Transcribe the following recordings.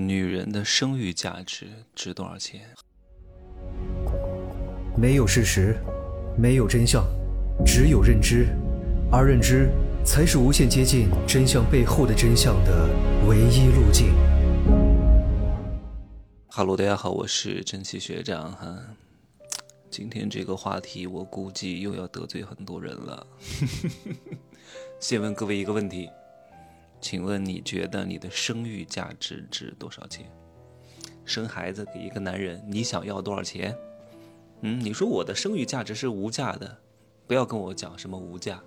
女人的生育价值值多少钱？没有事实，没有真相，只有认知，而认知才是无限接近真相背后的真相的唯一路径。哈喽，大家好，我是珍惜学长哈。今天这个话题，我估计又要得罪很多人了。先问各位一个问题。请问你觉得你的生育价值值多少钱？生孩子给一个男人，你想要多少钱？嗯，你说我的生育价值是无价的，不要跟我讲什么无价，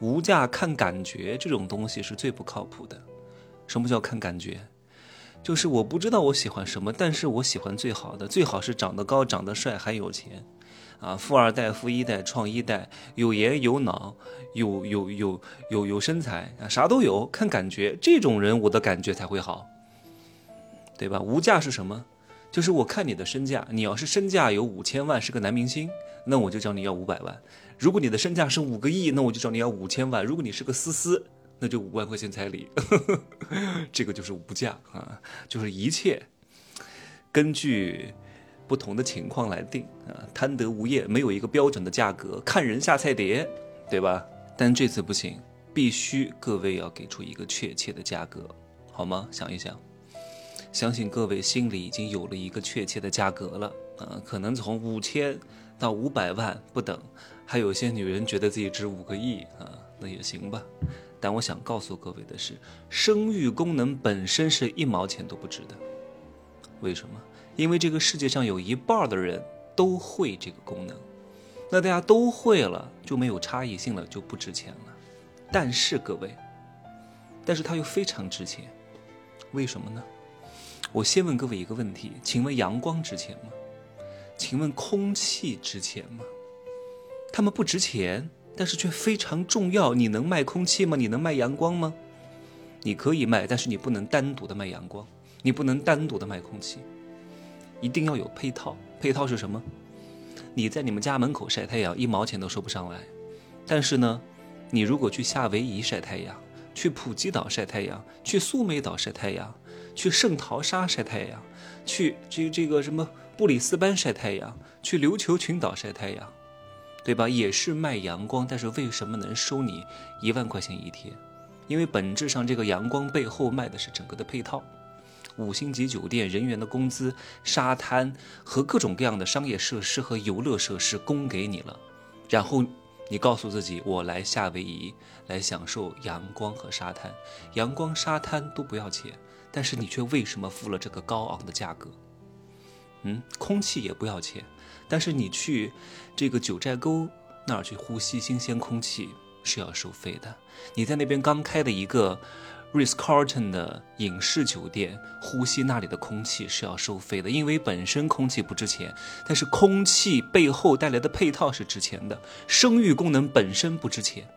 无价看感觉，这种东西是最不靠谱的。什么叫看感觉？就是我不知道我喜欢什么，但是我喜欢最好的，最好是长得高、长得帅还有钱。啊，富二代、富一代、创一代，有颜有脑，有有有有有身材啊，啥都有，看感觉，这种人我的感觉才会好，对吧？无价是什么？就是我看你的身价，你要是身价有五千万，是个男明星，那我就找你要五百万；如果你的身价是五个亿，那我就找你要五千万；如果你是个思思，那就五万块钱彩礼，这个就是无价啊，就是一切根据。不同的情况来定啊，贪得无厌，没有一个标准的价格，看人下菜碟，对吧？但这次不行，必须各位要给出一个确切的价格，好吗？想一想，相信各位心里已经有了一个确切的价格了啊，可能从五千到五百万不等，还有些女人觉得自己值五个亿啊，那也行吧。但我想告诉各位的是，生育功能本身是一毛钱都不值的，为什么？因为这个世界上有一半的人都会这个功能，那大家都会了，就没有差异性了，就不值钱了。但是各位，但是它又非常值钱，为什么呢？我先问各位一个问题，请问阳光值钱吗？请问空气值钱吗？它们不值钱，但是却非常重要。你能卖空气吗？你能卖阳光吗？你可以卖，但是你不能单独的卖阳光，你不能单独的卖空气。一定要有配套，配套是什么？你在你们家门口晒太阳，一毛钱都收不上来。但是呢，你如果去夏威夷晒太阳，去普吉岛晒太阳，去苏梅岛晒太阳，去圣淘沙晒太阳，去这这个什么布里斯班晒太阳，去琉球群岛晒太阳，对吧？也是卖阳光，但是为什么能收你一万块钱一天？因为本质上这个阳光背后卖的是整个的配套。五星级酒店人员的工资、沙滩和各种各样的商业设施和游乐设施供给你了，然后你告诉自己，我来夏威夷来享受阳光和沙滩，阳光沙滩都不要钱，但是你却为什么付了这个高昂的价格？嗯，空气也不要钱，但是你去这个九寨沟那儿去呼吸新鲜空气是要收费的，你在那边刚开的一个。瑞斯卡尔顿的影视酒店，呼吸那里的空气是要收费的，因为本身空气不值钱，但是空气背后带来的配套是值钱的。生育功能本身不值钱，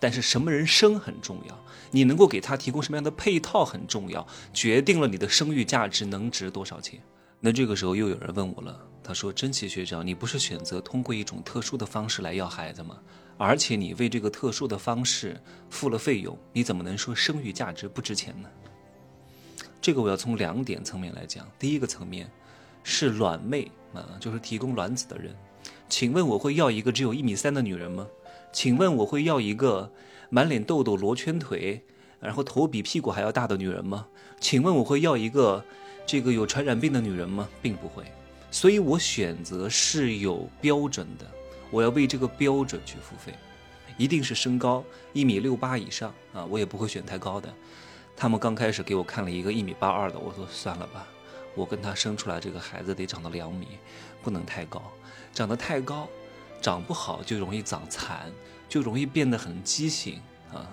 但是什么人生很重要，你能够给他提供什么样的配套很重要，决定了你的生育价值能值多少钱。那这个时候又有人问我了，他说：“真奇学长，你不是选择通过一种特殊的方式来要孩子吗？”而且你为这个特殊的方式付了费用，你怎么能说生育价值不值钱呢？这个我要从两点层面来讲。第一个层面是卵妹啊，就是提供卵子的人。请问我会要一个只有一米三的女人吗？请问我会要一个满脸痘痘、罗圈腿，然后头比屁股还要大的女人吗？请问我会要一个这个有传染病的女人吗？并不会。所以我选择是有标准的。我要为这个标准去付费，一定是身高一米六八以上啊！我也不会选太高的。他们刚开始给我看了一个一米八二的，我说算了吧，我跟他生出来这个孩子得长到两米，不能太高，长得太高，长不好就容易长残，就容易变得很畸形啊。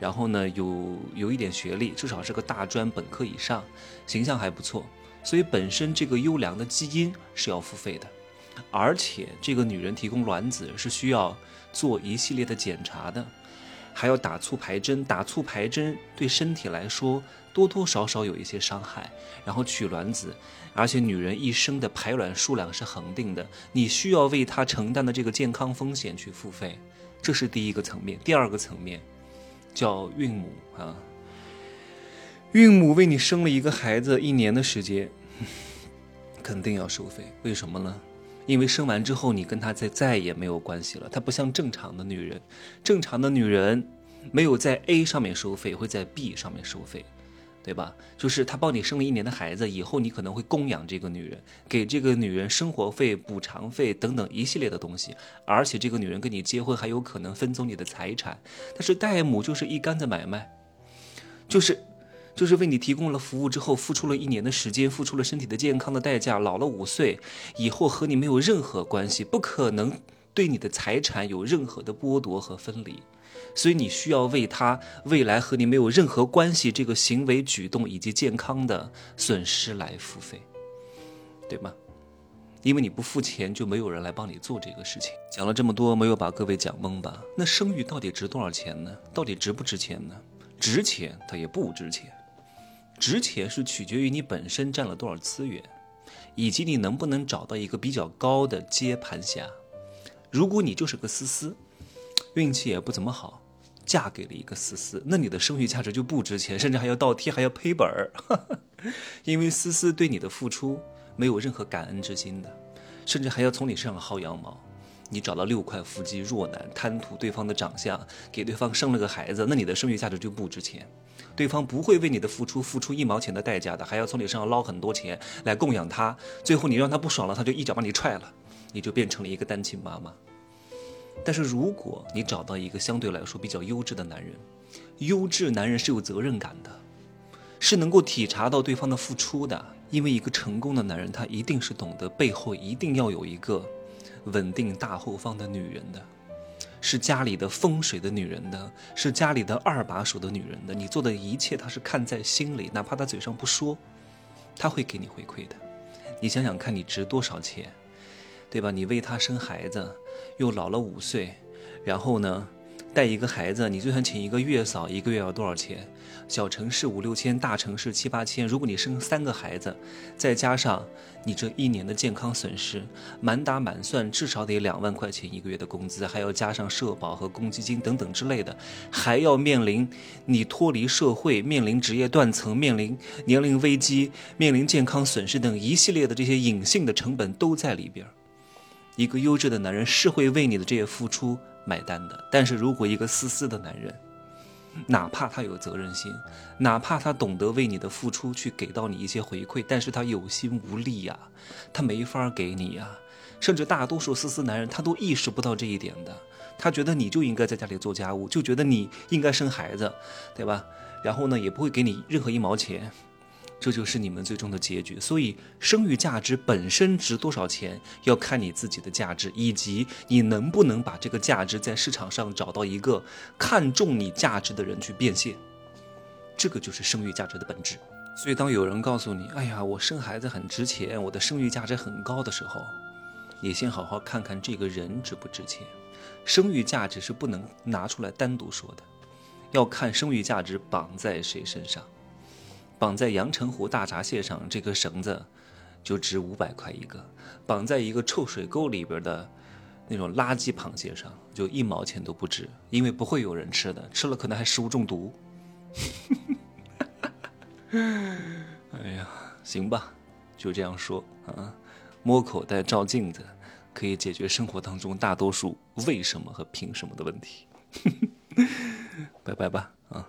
然后呢，有有一点学历，至少是个大专本科以上，形象还不错，所以本身这个优良的基因是要付费的。而且这个女人提供卵子是需要做一系列的检查的，还要打促排针。打促排针对身体来说多多少少有一些伤害。然后取卵子，而且女人一生的排卵数量是恒定的，你需要为她承担的这个健康风险去付费，这是第一个层面。第二个层面叫孕母啊，孕母为你生了一个孩子一年的时间，肯定要收费。为什么呢？因为生完之后你跟她再再也没有关系了。她不像正常的女人，正常的女人没有在 A 上面收费，会在 B 上面收费。对吧？就是他帮你生了一年的孩子，以后你可能会供养这个女人，给这个女人生活费、补偿费等等一系列的东西，而且这个女人跟你结婚还有可能分走你的财产。但是代母就是一竿子买卖，就是就是为你提供了服务之后，付出了一年的时间，付出了身体的健康的代价，老了五岁以后和你没有任何关系，不可能对你的财产有任何的剥夺和分离。所以你需要为他未来和你没有任何关系这个行为举动以及健康的损失来付费，对吗？因为你不付钱，就没有人来帮你做这个事情。讲了这么多，没有把各位讲懵吧？那生育到底值多少钱呢？到底值不值钱呢？值钱，它也不值钱。值钱是取决于你本身占了多少资源，以及你能不能找到一个比较高的接盘侠。如果你就是个思思。运气也不怎么好，嫁给了一个思思，那你的生育价值就不值钱，甚至还要倒贴，还要赔本儿。因为思思对你的付出没有任何感恩之心的，甚至还要从你身上薅羊毛。你找了六块腹肌弱男，贪图对方的长相，给对方生了个孩子，那你的生育价值就不值钱。对方不会为你的付出付出一毛钱的代价的，还要从你身上捞很多钱来供养他。最后你让他不爽了，他就一脚把你踹了，你就变成了一个单亲妈妈。但是如果你找到一个相对来说比较优质的男人，优质男人是有责任感的，是能够体察到对方的付出的。因为一个成功的男人，他一定是懂得背后一定要有一个稳定大后方的女人的，是家里的风水的女人的，是家里的二把手的女人的。你做的一切，她是看在心里，哪怕她嘴上不说，她会给你回馈的。你想想看，你值多少钱？对吧？你为他生孩子，又老了五岁，然后呢，带一个孩子，你就算请一个月嫂，一个月要多少钱？小城市五六千，大城市七八千。如果你生三个孩子，再加上你这一年的健康损失，满打满算至少得两万块钱一个月的工资，还要加上社保和公积金等等之类的，还要面临你脱离社会、面临职业断层、面临年龄危机、面临健康损失等一系列的这些隐性的成本都在里边。一个优质的男人是会为你的这些付出买单的，但是如果一个自私的男人，哪怕他有责任心，哪怕他懂得为你的付出去给到你一些回馈，但是他有心无力呀，他没法给你呀，甚至大多数自私男人他都意识不到这一点的，他觉得你就应该在家里做家务，就觉得你应该生孩子，对吧？然后呢，也不会给你任何一毛钱。这就是你们最终的结局。所以，生育价值本身值多少钱，要看你自己的价值，以及你能不能把这个价值在市场上找到一个看中你价值的人去变现。这个就是生育价值的本质。所以，当有人告诉你：“哎呀，我生孩子很值钱，我的生育价值很高的时候”，你先好好看看这个人值不值钱。生育价值是不能拿出来单独说的，要看生育价值绑在谁身上。绑在阳澄湖大闸蟹上，这根绳子就值五百块一个；绑在一个臭水沟里边的那种垃圾螃蟹上，就一毛钱都不值，因为不会有人吃的，吃了可能还食物中毒。哎呀，行吧，就这样说啊，摸口袋照镜子，可以解决生活当中大多数为什么和凭什么的问题。拜拜吧，啊。